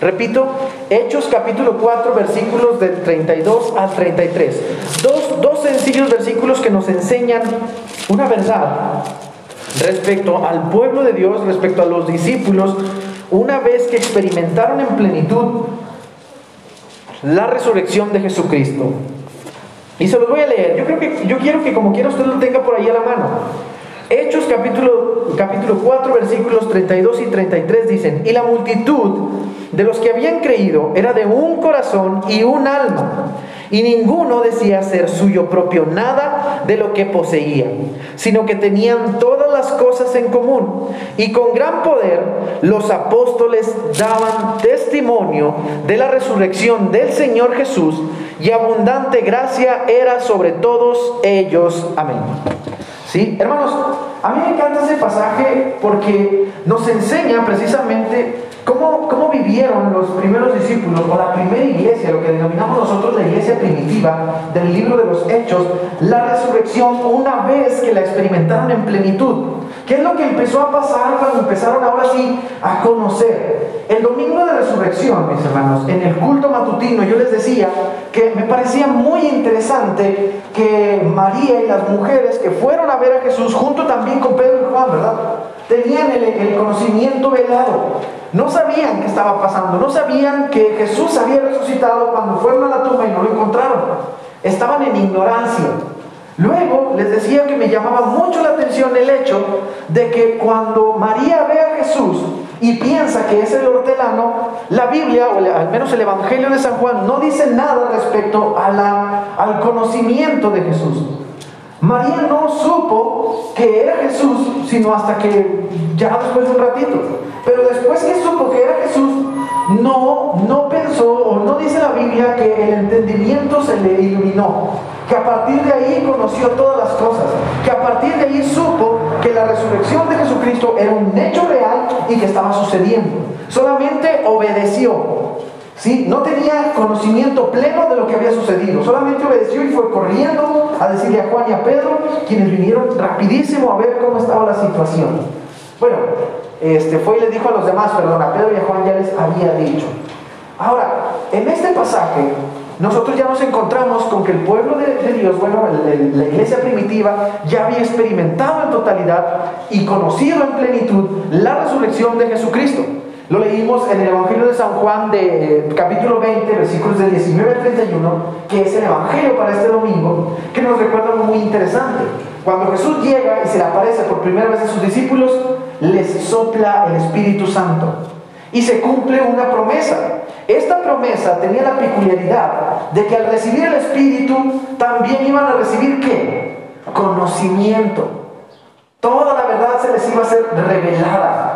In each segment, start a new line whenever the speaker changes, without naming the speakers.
Repito, Hechos capítulo 4, versículos del 32 al 33. Dos, dos sencillos versículos que nos enseñan una verdad respecto al pueblo de Dios, respecto a los discípulos, una vez que experimentaron en plenitud la resurrección de Jesucristo. Y se los voy a leer. Yo creo que yo quiero que como quiera usted lo tenga por ahí a la mano. Hechos capítulo, capítulo 4 versículos 32 y 33 dicen, y la multitud de los que habían creído era de un corazón y un alma, y ninguno decía ser suyo propio nada de lo que poseía, sino que tenían todas las cosas en común, y con gran poder los apóstoles daban testimonio de la resurrección del Señor Jesús, y abundante gracia era sobre todos ellos. Amén. ¿Sí? Hermanos, a mí me encanta ese pasaje porque nos enseña precisamente cómo, cómo vivieron los primeros discípulos o la primera iglesia, lo que denominamos nosotros la iglesia primitiva del libro de los Hechos, la resurrección una vez que la experimentaron en plenitud. ¿Qué es lo que empezó a pasar cuando empezaron ahora sí a conocer? El domingo de resurrección, mis hermanos, en el culto matutino, yo les decía que me parecía muy interesante que María y las mujeres que fueron a ver a Jesús, junto también con Pedro y Juan, ¿verdad? Tenían el, el conocimiento velado. No sabían qué estaba pasando, no sabían que Jesús había resucitado cuando fueron a la tumba y no lo encontraron. Estaban en ignorancia. Luego les decía que me llamaba mucho la atención el hecho de que cuando María ve a Jesús y piensa que es el hortelano, la Biblia, o al menos el Evangelio de San Juan, no dice nada respecto al conocimiento de Jesús. María no supo que era Jesús, sino hasta que ya después de un ratito. Pero después que supo que era Jesús, no, no pensó, o no dice la Biblia que el entendimiento se le iluminó que a partir de ahí conoció todas las cosas, que a partir de ahí supo que la resurrección de Jesucristo era un hecho real y que estaba sucediendo. Solamente obedeció. ¿Sí? No tenía conocimiento pleno de lo que había sucedido, solamente obedeció y fue corriendo a decirle a Juan y a Pedro, quienes vinieron rapidísimo a ver cómo estaba la situación. Bueno, este, fue y le dijo a los demás, perdón, a Pedro y a Juan ya les había dicho. Ahora, en este pasaje nosotros ya nos encontramos con que el pueblo de, Dios, bueno, la iglesia primitiva, ya había experimentado en totalidad y conocido en plenitud la resurrección de Jesucristo. Lo leímos en el Evangelio de San Juan de eh, capítulo 20, versículos de 19 al 31, que es el Evangelio para este domingo, que nos recuerda muy interesante. Cuando Jesús llega y se le aparece por primera vez a sus discípulos, les sopla el Espíritu Santo y se cumple una promesa. Esta promesa tenía la peculiaridad de que al recibir el Espíritu también iban a recibir qué? Conocimiento. Toda la verdad se les iba a ser revelada.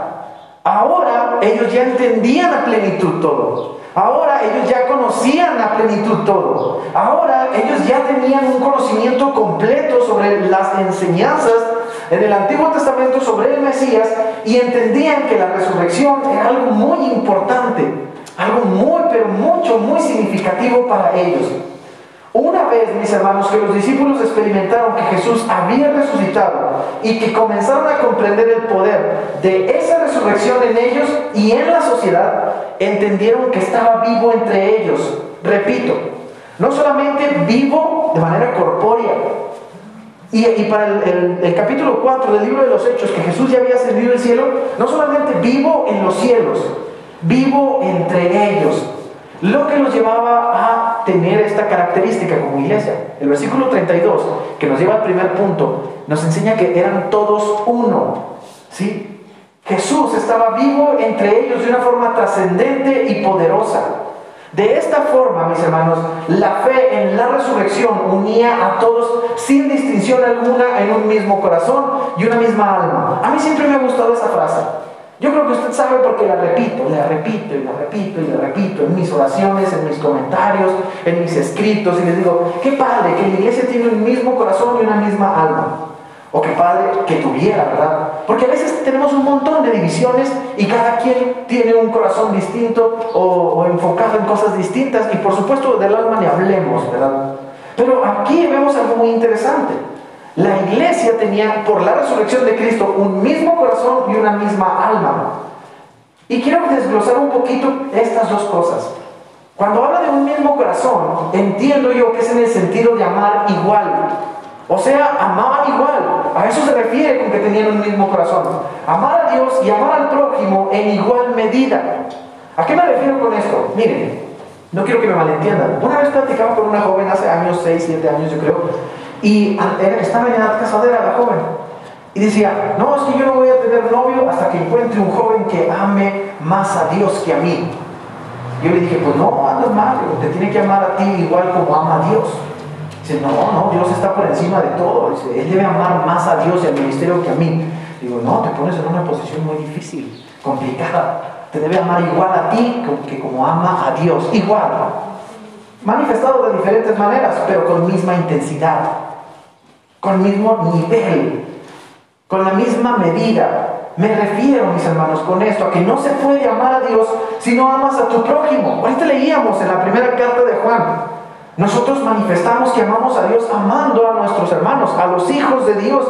Ahora ellos ya entendían a plenitud todo. Ahora ellos ya conocían a plenitud todo. Ahora ellos ya tenían un conocimiento completo sobre las enseñanzas en el Antiguo Testamento sobre el Mesías y entendían que la resurrección era algo muy importante. Algo muy, pero mucho, muy significativo para ellos. Una vez, mis hermanos, que los discípulos experimentaron que Jesús había resucitado y que comenzaron a comprender el poder de esa resurrección en ellos y en la sociedad, entendieron que estaba vivo entre ellos. Repito, no solamente vivo de manera corpórea. Y, para el, el capítulo 4 del libro de los Hechos, que Jesús ya había ascendido al cielo, no solamente vivo en los cielos, vivo entre ellos. Lo que nos llevaba a tener esta característica como iglesia. El versículo 32, que nos lleva al primer punto, nos enseña que eran todos uno. ¿sí? Jesús estaba vivo entre ellos de una forma trascendente y poderosa. De esta forma, mis hermanos, la fe en la resurrección unía a todos sin distinción alguna en un mismo corazón y una misma alma. A mí siempre me ha gustado esa frase. Yo creo que usted sabe porque la repito, la repito y la repito y la repito en mis oraciones, en mis comentarios, en mis escritos y les digo, qué padre que la iglesia tiene un mismo corazón y una misma alma. O qué padre que tuviera, ¿verdad? Porque a veces tenemos un montón de divisiones y cada quien tiene un corazón distinto o, o enfocado en cosas distintas y por supuesto del alma ni hablemos, ¿verdad? Pero aquí vemos algo muy interesante. La iglesia tenía, por la resurrección de Cristo, un mismo corazón y una misma alma. Y quiero desglosar un poquito estas dos cosas. Cuando habla de un mismo corazón, entiendo yo que es en el sentido de amar igual. O sea, amaban igual. A eso se refiere con que tenían un mismo corazón. Amar a Dios y amar al prójimo en igual medida. ¿A qué me refiero con esto? Miren, no quiero que me malentiendan. Una vez platicaba con una joven hace años, 6, 7 años yo creo, y estaba en edad casadera la joven. Y decía, no, es que yo no voy a tener novio hasta que encuentre un joven que ame más a Dios que a mí. Yo le dije, pues no, andas mal, te tiene que amar a ti igual como ama a Dios. Dice, no, no, Dios está por encima de todo. Dice, Él debe amar más a Dios y al ministerio que a mí. Digo, no, te pones en una posición muy difícil, complicada. Te debe amar igual a ti que como ama a Dios. Igual. Manifestado de diferentes maneras, pero con misma intensidad, con mismo nivel con la misma medida. Me refiero, mis hermanos, con esto, a que no se puede amar a Dios si no amas a tu prójimo. Ahorita leíamos en la primera carta de Juan. Nosotros manifestamos que amamos a Dios amando a nuestros hermanos, a los hijos de Dios.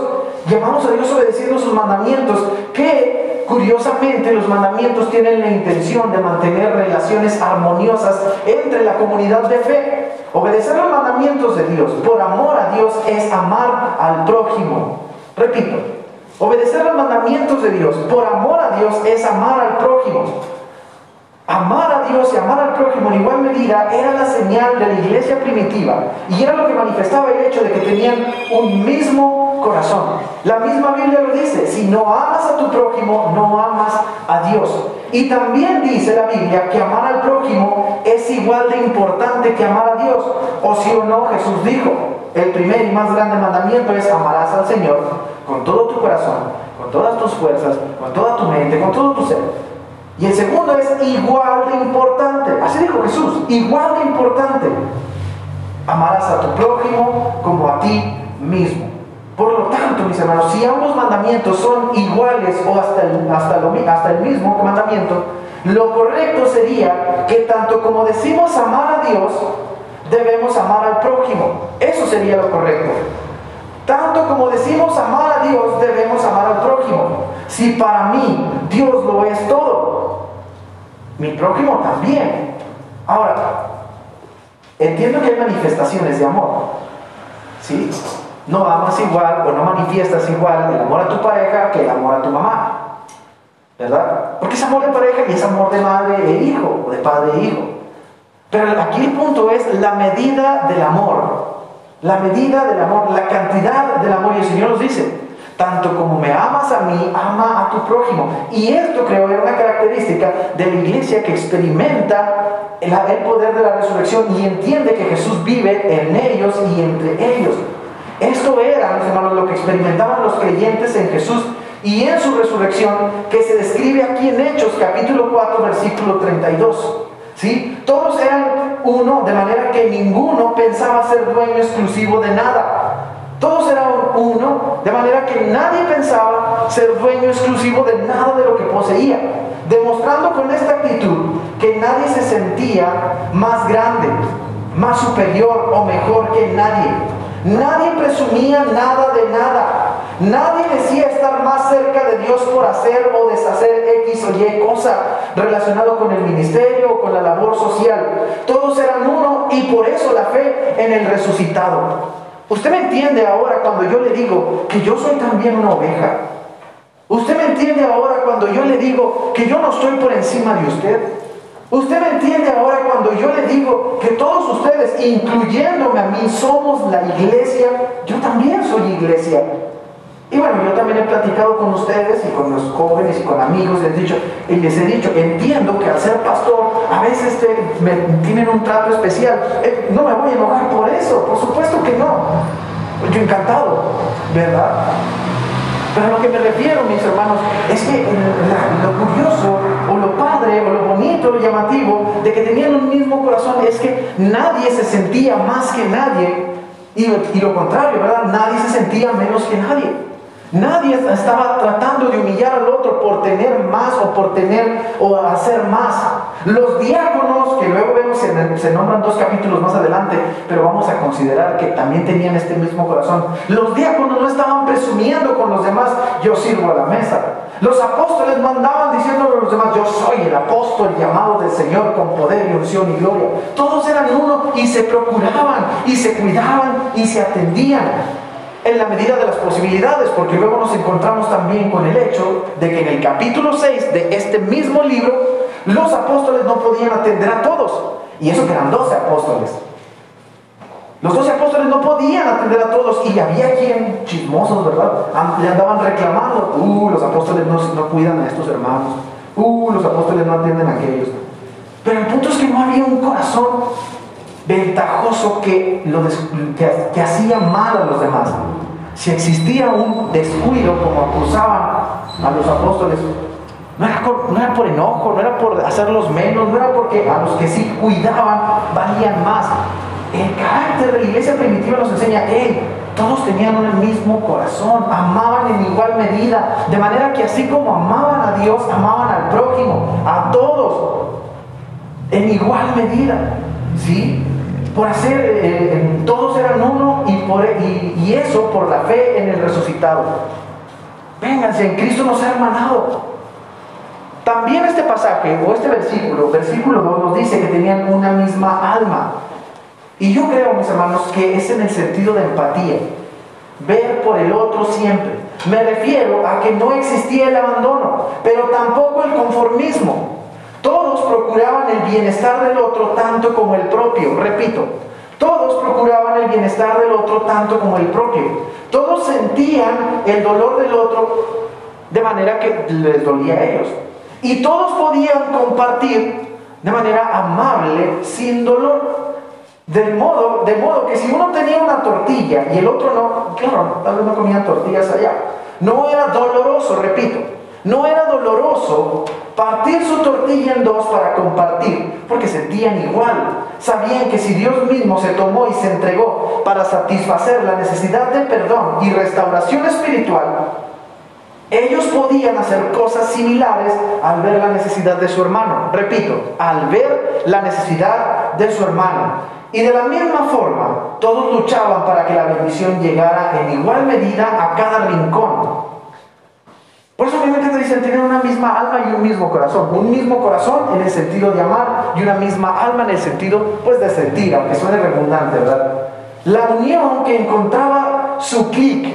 Y amamos a Dios obedeciendo sus mandamientos, que curiosamente los mandamientos tienen la intención de mantener relaciones armoniosas entre la comunidad de fe. Obedecer los mandamientos de Dios por amor a Dios es amar al prójimo. Repito, Obedecer los mandamientos de Dios por amor a Dios es amar al prójimo. Amar a Dios y amar al prójimo en igual medida era la señal de la iglesia primitiva y era lo que manifestaba el hecho de que tenían un mismo corazón. La misma Biblia lo dice, si no amas a tu prójimo, no amas a Dios. Y también dice la Biblia que amar al prójimo es igual de importante que amar a Dios. O si o no, Jesús dijo, el primer y más grande mandamiento es amarás al Señor con todo tu corazón, con todas tus fuerzas, con toda tu mente, con todo tu ser. Y el segundo es igual de importante. Así dijo Jesús, igual de importante. Amarás a tu prójimo como a ti mismo. Por lo tanto, mis hermanos, si ambos mandamientos son iguales o hasta el, hasta, el mismo mandamiento, lo correcto sería que tanto como decimos amar a Dios, debemos amar al prójimo. Eso sería lo correcto. Tanto como decimos amar a Dios, debemos amar al prójimo. Si para mí Dios lo es todo, mi prójimo también. Ahora, entiendo que hay manifestaciones de amor. ¿Sí? No amas igual o no manifiestas igual el amor a tu pareja que el amor a tu mamá. ¿Verdad? Porque es amor de pareja y es amor de madre e hijo, o de padre e hijo. Pero aquí el punto es la medida del amor. La medida del amor, la cantidad del amor. Y el Señor nos dice, tanto como me amas a mí, ama a tu prójimo. Y esto creo es una característica de la iglesia que experimenta el, poder de la resurrección y entiende que Jesús vive en ellos y entre ellos. Esto era, mis hermanos, lo que experimentaban los creyentes en Jesús y en su resurrección, que se describe aquí en Hechos capítulo 4, versículo 32. ¿Sí? Todos eran uno, de manera que ninguno pensaba ser dueño exclusivo de nada. Todos eran uno, de manera que nadie pensaba ser dueño exclusivo de nada de lo que poseía, demostrando con esta actitud que nadie se sentía más grande, más superior o mejor que nadie. Nadie presumía nada de nada. Nadie decía estar más cerca de Dios por hacer o deshacer X o Y cosa relacionado con el ministerio o con la labor social. Todos eran uno y por eso la fe en el resucitado. Usted me entiende ahora cuando yo le digo que yo soy también una oveja. Usted me entiende ahora cuando yo le digo que yo no estoy por encima de usted. Usted me entiende ahora cuando yo le digo que todos ustedes, incluyéndome a mí, somos la iglesia. Yo también soy iglesia. Y bueno, yo también he platicado con ustedes y con los jóvenes y con amigos, les he dicho, y les he dicho, entiendo que al ser pastor a veces me, tienen un trato especial. Eh, no me voy a enojar por eso, por supuesto que no. Yo encantado, ¿verdad? Pero a lo que me refiero, mis hermanos, es que lo curioso, o lo padre, o lo bonito, llamativo, de que tenían un mismo corazón, es que nadie se sentía más que nadie, y, lo contrario, ¿verdad? Nadie se sentía menos que nadie. Nadie estaba tratando de humillar al otro por tener más o por tener o hacer más. Los diáconos, que luego vemos, se nombran dos capítulos más adelante, pero vamos a considerar que también tenían este mismo corazón. Los diáconos no estaban presumiendo con los demás, yo sirvo a la mesa. Los apóstoles mandaban diciendo a los demás, yo soy el apóstol llamado del Señor con poder y unción y gloria. Todos eran uno y se procuraban y se cuidaban y se atendían en la medida de las posibilidades, porque luego nos encontramos también con el hecho de que en el capítulo 6 de este mismo libro, los apóstoles no podían atender a todos. Y eso que eran 12 apóstoles. Los doce apóstoles no podían atender a todos y había quien, chismosos, ¿verdad? Le andaban reclamando, uh, los apóstoles no, no cuidan a estos hermanos, uh, los apóstoles no atienden a aquellos. Pero el punto es que no había un corazón ventajoso que, lo que, hacía mal a los demás. Si existía un descuido, como acusaban a los apóstoles, no era, no por enojo, no era por hacerlos menos, no era porque a los que sí cuidaban valían más, el de la iglesia primitiva nos enseña, que todos tenían el mismo corazón, amaban en igual medida, de manera que así como amaban a Dios, amaban al prójimo, a todos, en igual medida, ¿sí? Por hacer, eh, todos eran uno y, por, y, eso por la fe en el resucitado. Vénganse, en Cristo nos ha hermanado. También este pasaje o este versículo, versículo 2, nos dice que tenían una misma alma. Y yo creo, mis hermanos, que es en el sentido de empatía, ver por el otro siempre. Me refiero a que no existía el abandono, pero tampoco el conformismo. Todos procuraban el bienestar del otro tanto como el propio. Repito, todos procuraban el bienestar del otro tanto como el propio. Todos sentían el dolor del otro de manera que les dolía a ellos. Y todos podían compartir de manera amable, sin dolor. De modo, de modo que si uno tenía una tortilla y el otro no, claro, tal vez no comían tortillas allá, no era doloroso, repito, no era doloroso partir su tortilla en dos para compartir, porque sentían igual. Sabían que si Dios mismo se tomó y se entregó para satisfacer la necesidad de perdón y restauración espiritual, ellos podían hacer cosas similares al ver la necesidad de su hermano. Repito, al ver la necesidad de su hermano. Y de la misma forma, todos luchaban para que la bendición llegara en igual medida a cada rincón. Por eso obviamente dicen tener una misma alma y un mismo corazón. Un mismo corazón en el sentido de amar y una misma alma en el sentido pues de sentir, aunque suene redundante, ¿verdad? La unión que encontraba su clic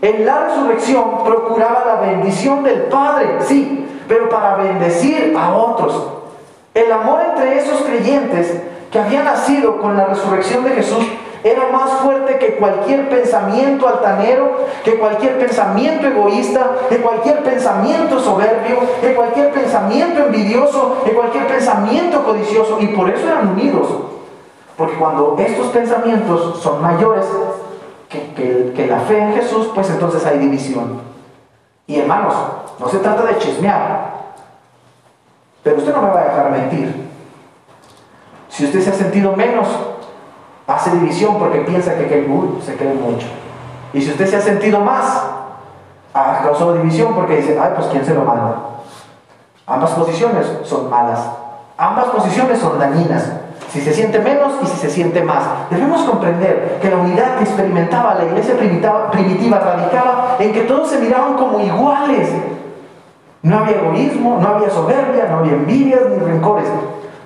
en la resurrección procuraba la bendición del Padre, sí, pero para bendecir a otros. El amor entre esos creyentes que había nacido con la resurrección de Jesús era más fuerte que cualquier pensamiento altanero, que cualquier pensamiento egoísta, que cualquier pensamiento soberbio, que cualquier pensamiento envidioso, que cualquier pensamiento codicioso. Y por eso eran unidos. Porque cuando estos pensamientos son mayores que, que la fe en Jesús, pues entonces hay división. Y hermanos, no se trata de chismear. Pero usted no me va a dejar mentir. Si usted se ha sentido menos, hace división porque piensa que, se cree mucho. Y si usted se ha sentido más, ha causado división porque dice, ay, pues ¿quién se lo manda? Ambas posiciones son malas. Ambas posiciones son dañinas. Si se siente menos y si se siente más. Debemos comprender que la unidad que experimentaba la iglesia primitiva, primitiva radicaba en que todos se miraban como iguales. No había egoísmo, no había soberbia, no había envidias ni rencores.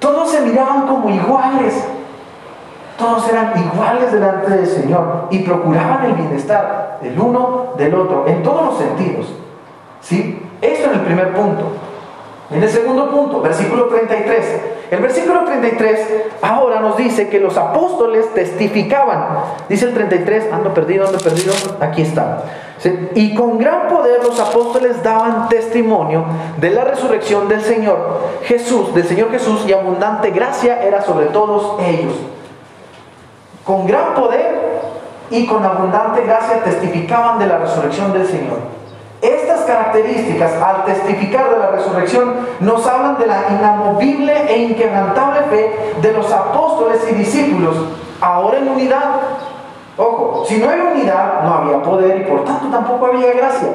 Todos se miraban como iguales. Todos eran iguales delante del Señor y procuraban el bienestar del uno del otro, en todos los sentidos. ¿Sí? Esto en el primer punto. En el segundo punto, versículo 33. El versículo 33 ahora nos dice que los apóstoles testificaban. Dice el 33, ando perdido, ando perdido, aquí está. Y con gran poder los apóstoles daban testimonio de la resurrección del Señor Jesús, del Señor Jesús, y abundante gracia era sobre todos ellos. Con gran poder y con abundante gracia testificaban de la resurrección del Señor. Estas características, al testificar de la resurrección, nos hablan de la inamovible e inquebrantable fe de los apóstoles y discípulos, ahora en unidad. Ojo, si no hay unidad, no había poder y por tanto tampoco había gracia.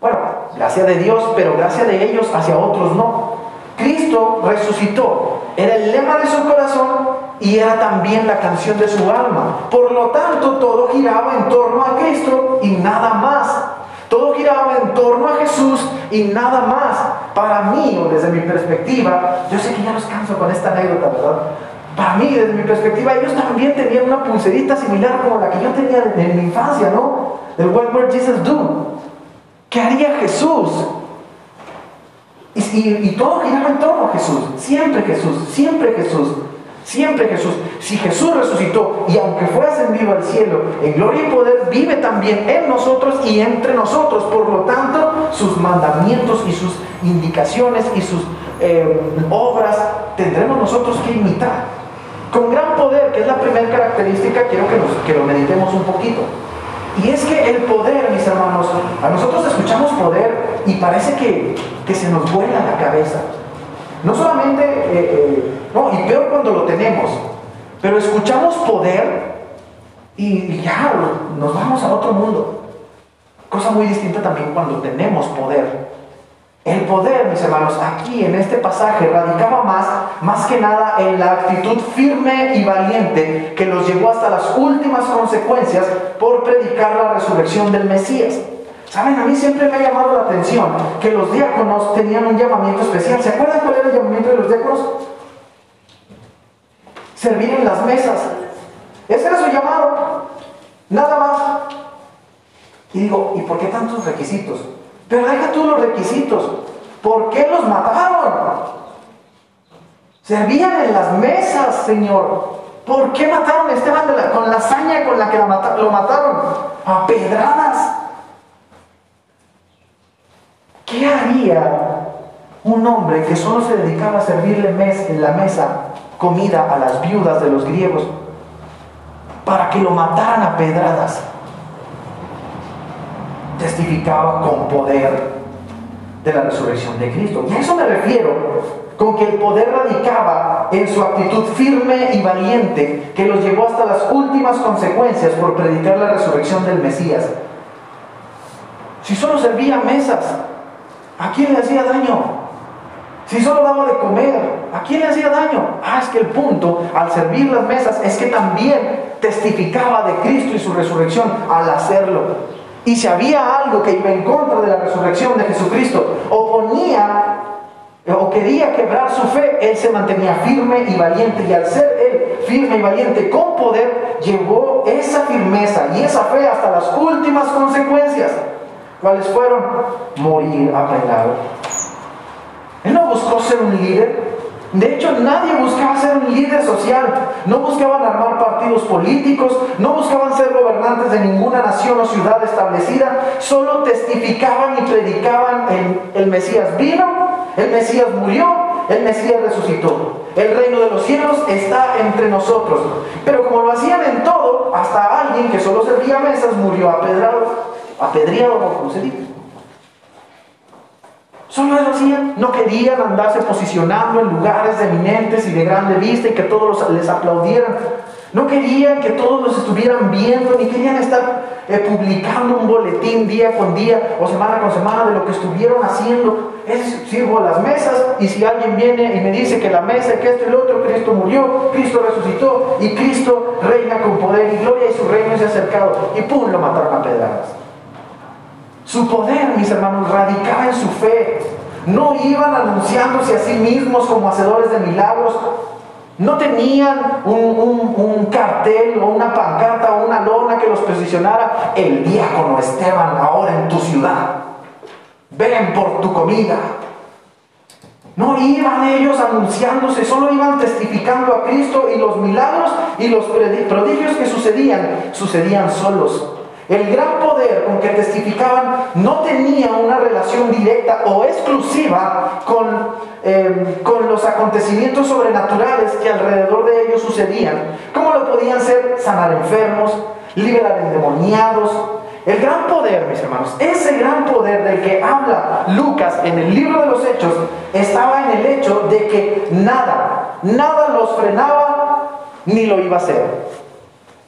Bueno, gracia de Dios, pero gracia de ellos hacia otros no. Cristo resucitó, era el lema de su corazón y era también la canción de su alma. Por lo tanto, todo giraba en torno a Cristo y nada más. Todo giraba en torno a Jesús y nada más. Para mí, o desde mi perspectiva, yo sé que ya los canso con esta anécdota, ¿verdad? Para mí, desde mi perspectiva, ellos también tenían una pulserita similar como la que yo tenía en mi infancia, ¿no? El What Would Jesus Do? ¿Qué haría Jesús? Y, y, todo giraba en torno a Jesús. Siempre Jesús, siempre Jesús, siempre Jesús. Si Jesús resucitó y aunque fue ascendido al cielo en gloria y poder, vive también en nosotros y entre nosotros. Por lo tanto, sus mandamientos y sus indicaciones y sus eh, obras tendremos nosotros que imitar. Con gran poder, que es la primera característica, quiero que, que lo meditemos un poquito. Y es que el poder, mis hermanos, a nosotros escuchamos poder y parece que, se nos vuela la cabeza. No solamente, eh, eh, no, y peor cuando lo tenemos, pero escuchamos poder y ya nos vamos a otro mundo. Cosa muy distinta también cuando tenemos poder. El poder, mis hermanos, aquí en este pasaje radicaba más, más que nada en la actitud firme y valiente que los llevó hasta las últimas consecuencias por predicar la resurrección del Mesías. Saben, a mí siempre me ha llamado la atención que los diáconos tenían un llamamiento especial. ¿Se acuerdan cuál era el llamamiento de los diáconos? Servir en las mesas. Ese era su llamado. Nada más. Y digo, ¿y por qué tantos requisitos? Pero deja tú los requisitos. ¿Por qué los mataron? Servían en las mesas, Señor. ¿Por qué mataron a Esteban con la hazaña con la que lo mataron? A pedradas. ¿Qué haría un hombre que solo se dedicaba a servirle en la mesa comida a las viudas de los griegos para que lo mataran a pedradas? Testificaba con poder de la resurrección de Cristo. Y a eso me refiero con que el poder radicaba en su actitud firme y valiente que los llevó hasta las últimas consecuencias por predicar la resurrección del Mesías. Si solo servía mesas, ¿a quién le hacía daño? Si solo daba de comer, ¿a quién le hacía daño? Ah, es que el punto al servir las mesas es que también testificaba de Cristo y su resurrección al hacerlo. Y si había algo que iba en contra de la resurrección de Jesucristo, oponía o quería quebrar su fe, él se mantenía firme y valiente. Y al ser él firme y valiente con poder, llevó esa firmeza y esa fe hasta las últimas consecuencias. ¿Cuáles fueron? Morir apretado. Él no buscó ser un líder, de hecho, nadie buscaba ser un líder social, no buscaban armar partidos políticos, no buscaban ser gobernantes de ninguna nación o ciudad establecida, solo testificaban y predicaban el, Mesías vino, el Mesías murió, el Mesías resucitó. El reino de los cielos está entre nosotros. Pero como lo hacían en todo, hasta alguien que solo servía mesas murió apedrado, apedreado, como se dice. Solo eso hacían. No querían andarse posicionando en lugares eminentes y de grande vista y que todos les aplaudieran. No querían que todos los estuvieran viendo, ni querían estar eh, publicando un boletín día con día o semana con semana de lo que estuvieron haciendo. Es sirvo las mesas y si alguien viene y me dice que la mesa, que esto y lo otro, Cristo murió, Cristo resucitó y Cristo reina con poder y gloria y su reino se ha acercado. Y pum, lo mataron a pedradas. Su poder, mis hermanos, radicaba en su fe. No iban anunciándose a sí mismos como hacedores de milagros. No tenían un, cartel o una pancarta o una lona que los posicionara. El diácono Esteban ahora en tu ciudad. Ven por tu comida. No iban ellos anunciándose, solo iban testificando a Cristo y los milagros y los prodigios que sucedían, sucedían solos el gran poder con que testificaban no tenía una relación directa o exclusiva con, em, con los acontecimientos sobrenaturales que alrededor de ellos sucedían. ¿Cómo lo podían ser? Sanar enfermos, liberar endemoniados. El gran poder, mis hermanos, ese gran poder del que habla Lucas en el libro de los Hechos, estaba en el hecho de que nada, nada los frenaba ni lo iba a hacer.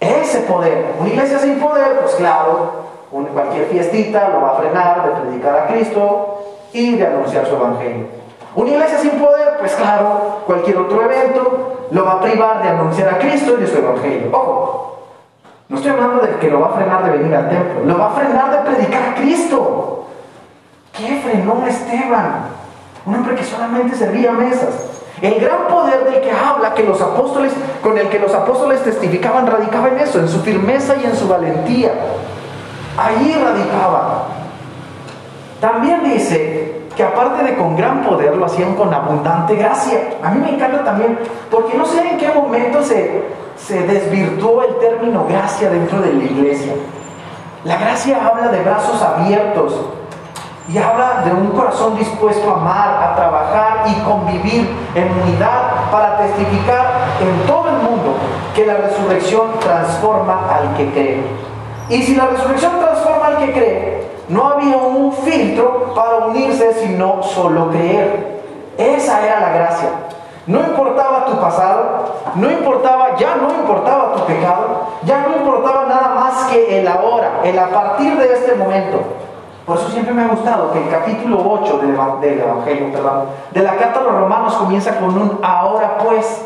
Ese poder. Una iglesia sin poder, pues claro, cualquier fiestita lo va a frenar de predicar a Cristo y de anunciar su evangelio. Una iglesia sin poder, pues claro, cualquier otro evento lo va a privar de anunciar a Cristo y de su evangelio. Ojo, No estoy hablando del que lo va a frenar de venir al templo, lo va a frenar de predicar a Cristo. ¿Qué frenó Esteban? Un hombre que solamente servía mesas. El gran poder del que habla que los apóstoles, con el que los apóstoles testificaban, radicaba en eso, en su firmeza y en su valentía. Allí radicaba. También dice que aparte de con gran poder, lo hacían con abundante gracia. A mí me encanta también, porque no sé en qué momento se, se desvirtuó el término gracia dentro de la iglesia. La gracia habla de brazos abiertos, y habla de un corazón dispuesto a amar, a trabajar y convivir en unidad para testificar en todo el mundo que la resurrección transforma al que cree. Y si la resurrección transforma al que cree, no había un filtro para unirse sino solo creer. Esa era la gracia. No importaba tu pasado, no importaba, ya no importaba tu pecado, ya no importaba nada más que el ahora, el a partir de este momento. Por eso siempre me ha gustado que el capítulo 8 del, Evangelio, perdón, de la carta a los romanos comienza con un ahora pues.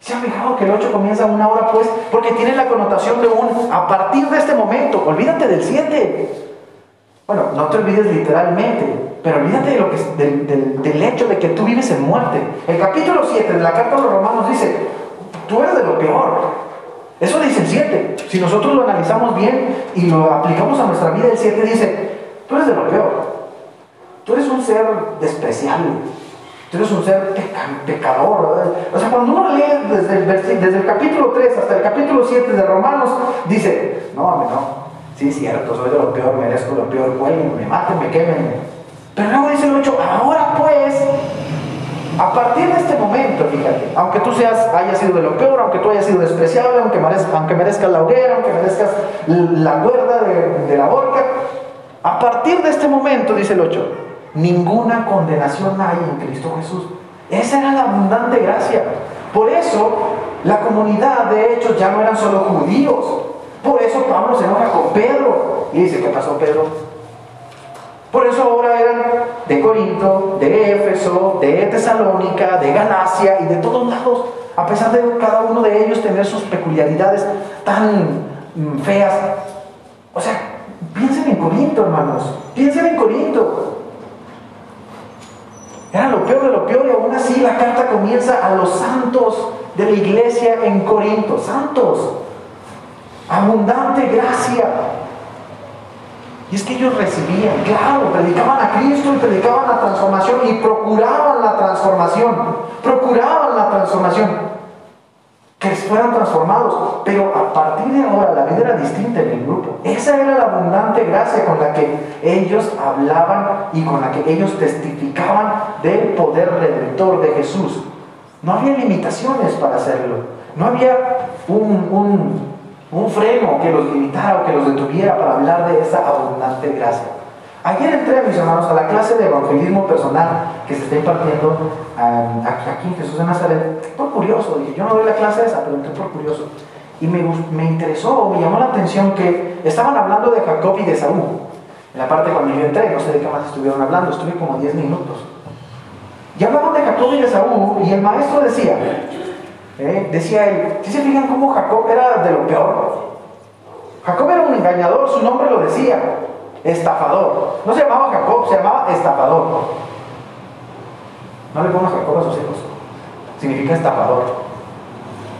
¿Se han fijado que el 8 comienza un ahora pues? Porque tiene la connotación de un a partir de este momento, olvídate del 7. Bueno, no te olvides literalmente, pero olvídate de lo del hecho de que tú vives en muerte. El capítulo 7 de la carta a los romanos dice, tú eres de lo peor, eso dice el 7. Si nosotros lo analizamos bien y lo aplicamos a nuestra vida, el 7 dice, tú eres de lo peor. Tú eres un ser despreciable. Tú eres un ser pecador. O sea, cuando uno lee desde el, desde el capítulo 3 hasta el capítulo 7 de Romanos, dice, no, hombre, no. Sí, es cierto, soy de lo peor, merezco lo peor, me maten, me quemen. Pero luego dice el 8, ahora pues, a partir de este momento, fíjate, aunque tú seas, hayas sido de lo peor, aunque tú hayas sido despreciable, aunque, merezcas, aunque merezcas la hoguera, aunque merezcas la cuerda de, la horca, a partir de este momento, dice el 8, ninguna condenación hay en Cristo Jesús. Esa era la abundante gracia. Por eso, la comunidad, de hecho, ya no eran solo judíos. Por eso Pablo se enoja con Pedro y dice, ¿qué pasó Pedro? Por eso ahora eran de Corinto, de Éfeso, de Tesalónica, de Galacia y de todos lados, a pesar de cada uno de ellos tener sus peculiaridades tan mm, feas. O sea, piensen en Corinto, hermanos, piensen en Corinto. Era lo peor de lo peor y aún así la carta comienza a los santos de la iglesia en Corinto, santos, abundante gracia, y es que ellos recibían, claro, predicaban a Cristo y predicaban la transformación y procuraban la transformación, procuraban la transformación, que fueran transformados. Pero a partir de ahora la vida era distinta en el grupo. Esa era la abundante gracia con la que ellos hablaban y con la que ellos testificaban del poder redentor de Jesús. No había limitaciones para hacerlo. No había un, un un freno que los limitara o que los detuviera para hablar de esa abundante gracia. Ayer entré, mis hermanos, a la clase de evangelismo personal que se está impartiendo um, aquí en Jesús de Nazaret. Por curioso, dije, yo no doy la clase esa, pero entré por curioso. Y me, me interesó, me llamó la atención que estaban hablando de Jacob y de Saúl. En la parte cuando yo entré, no sé de qué más estuvieron hablando, estuve como 10 minutos. Y hablaban de Jacob y de Saúl, y el maestro decía, ¿Eh? Decía él, si se fijan cómo Jacob era de lo peor? Jacob era un engañador, su nombre lo decía, estafador. No se llamaba Jacob, se llamaba estafador. No le pongas Jacob a sus hijos, significa estafador.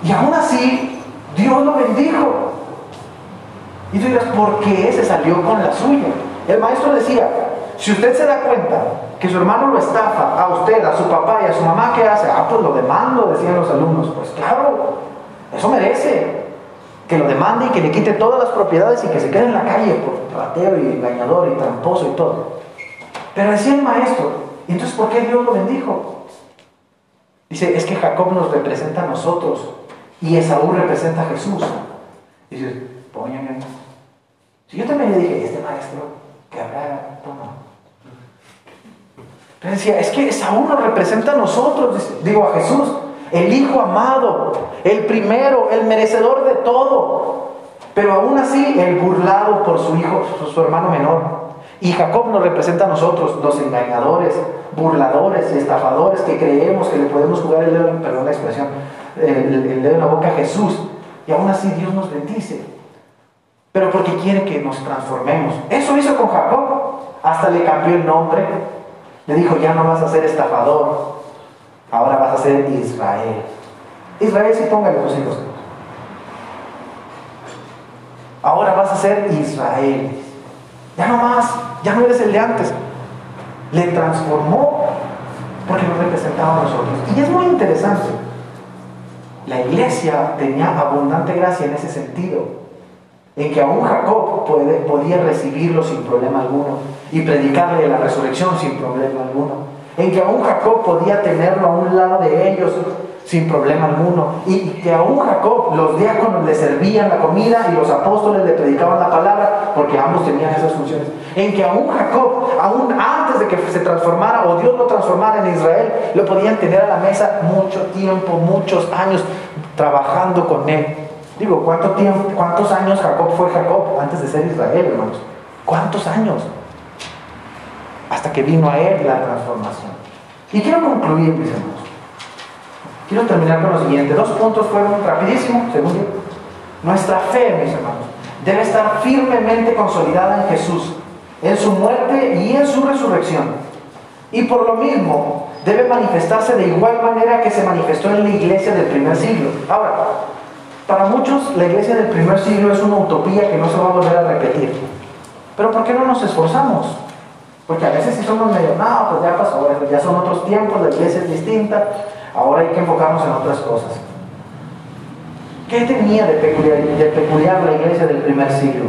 Y aún así, Dios lo bendijo. Y tú dirás, ¿por qué se salió con la suya? El maestro decía, si usted se da cuenta que su hermano lo estafa a usted, a su papá y a su mamá, ¿qué hace? Ah, pues lo demando, decían los alumnos. Pues claro, eso merece. Que lo demande y que le quite todas las propiedades y que se quede en la calle por ratero y engañador y tramposo y todo. Pero decía el maestro, ¿y entonces por qué Dios lo bendijo? Dice, es que Jacob nos representa a nosotros y Esaú representa a Jesús. Dice, pónganme. Si yo también le dije, este maestro, que habrá, toma, decía, es que Saúl nos representa a nosotros, digo a Jesús, el Hijo amado, el primero, el merecedor de todo. Pero aún así, el burlado por su hijo, su, hermano menor. Y Jacob nos representa a nosotros, los engañadores, burladores y estafadores que creemos que le podemos jugar el dedo, perdón la expresión, el, el dedo en la boca a Jesús. Y aún así Dios nos bendice. pero porque quiere que nos transformemos. Eso hizo con Jacob. Hasta le cambió el nombre. Le dijo, ya no vas a ser estafador, ahora vas a ser Israel. Israel sí póngale tus hijos. Ahora vas a ser Israel. Ya no más, ya no eres el de antes. Le transformó porque nos representaba a nosotros. Y es muy interesante. La iglesia tenía abundante gracia en ese sentido en que aún Jacob podía recibirlo sin problema alguno y predicarle la resurrección sin problema alguno, en que aún Jacob podía tenerlo a un lado de ellos sin problema alguno, y que aún Jacob, los diáconos le servían la comida y los apóstoles le predicaban la palabra, porque ambos tenían esas funciones, en que aún Jacob, aún antes de que se transformara o Dios lo transformara en Israel, lo podían tener a la mesa mucho tiempo, muchos años, trabajando con él. Digo, ¿cuánto tiempo, ¿cuántos años Jacob fue Jacob antes de ser Israel, hermanos? ¿Cuántos años? Hasta que vino a él la transformación. Y quiero concluir, mis hermanos. Quiero terminar con lo siguiente. Dos puntos fueron rapidísimos, según yo. Nuestra fe, mis hermanos, debe estar firmemente consolidada en Jesús, en su muerte y en su resurrección. Y por lo mismo, debe manifestarse de igual manera que se manifestó en la iglesia del primer siglo. Ahora, para muchos la iglesia del primer siglo es una utopía que no se va a volver a repetir. Pero ¿por qué no nos esforzamos? Porque a veces si somos medio, no, pues ya pasó, ya son otros tiempos, la iglesia es distinta, ahora hay que enfocarnos en otras cosas. ¿Qué tenía de peculiar, la iglesia del primer siglo?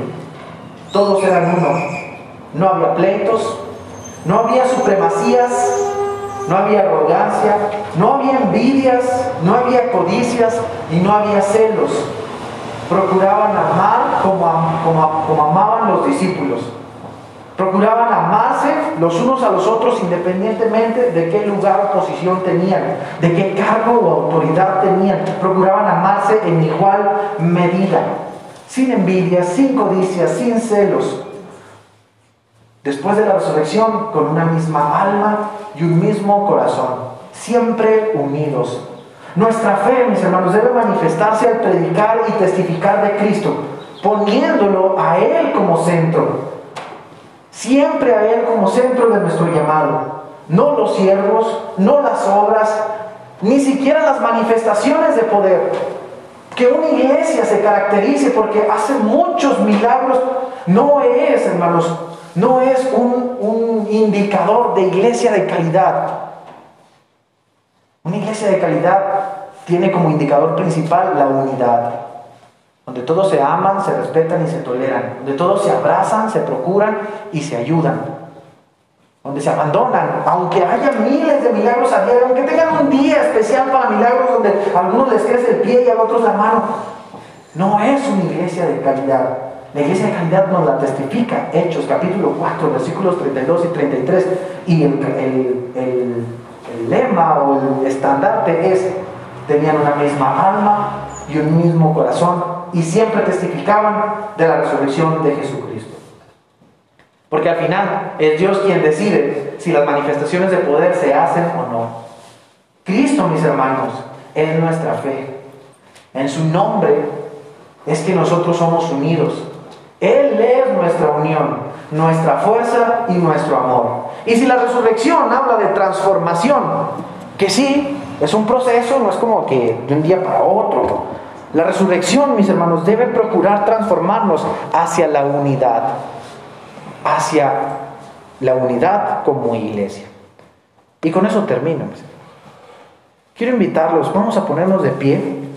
Todos eran uno. No había pleitos, no había supremacías, no había arrogancia, no había envidias, no había codicias y no había celos. Procuraban amar como, amaban los discípulos. Procuraban amarse los unos a los otros independientemente de qué lugar o posición tenían, de qué cargo o autoridad tenían. Procuraban amarse en igual medida, sin envidias, sin codicias, sin celos después de la resurrección con una misma alma y un mismo corazón, siempre unidos. Nuestra fe, mis hermanos, debe manifestarse al predicar y testificar de Cristo, poniéndolo a Él como centro. Siempre a Él como centro de nuestro llamado. No los siervos, no las obras, ni siquiera las manifestaciones de poder. Que una iglesia se caracterice porque hace muchos milagros no es, hermanos, no es un, indicador de iglesia de calidad. Una iglesia de calidad tiene como indicador principal la unidad, donde todos se aman, se respetan y se toleran, donde todos se abrazan, se procuran y se ayudan, donde se abandonan, aunque haya miles de milagros a diario, aunque tengan un día especial para milagros donde a algunos les crece el pie y a otros la mano, no es una iglesia de calidad. La iglesia de calidad nos la testifica. Hechos capítulo 4, versículos 32 y 33. Y el, lema o el estandarte es, tenían una misma alma y un mismo corazón y siempre testificaban de la resurrección de Jesucristo. Porque al final es Dios quien decide si las manifestaciones de poder se hacen o no. Cristo, mis hermanos, es nuestra fe. En su nombre es que nosotros somos unidos. Él es nuestra unión, nuestra fuerza y nuestro amor. Y si la resurrección habla de transformación, que sí, es un proceso, no es como que de un día para otro. La resurrección, mis hermanos, debe procurar transformarnos hacia la unidad, hacia la unidad como iglesia. Y con eso termino. Quiero invitarlos, vamos a ponernos de pie.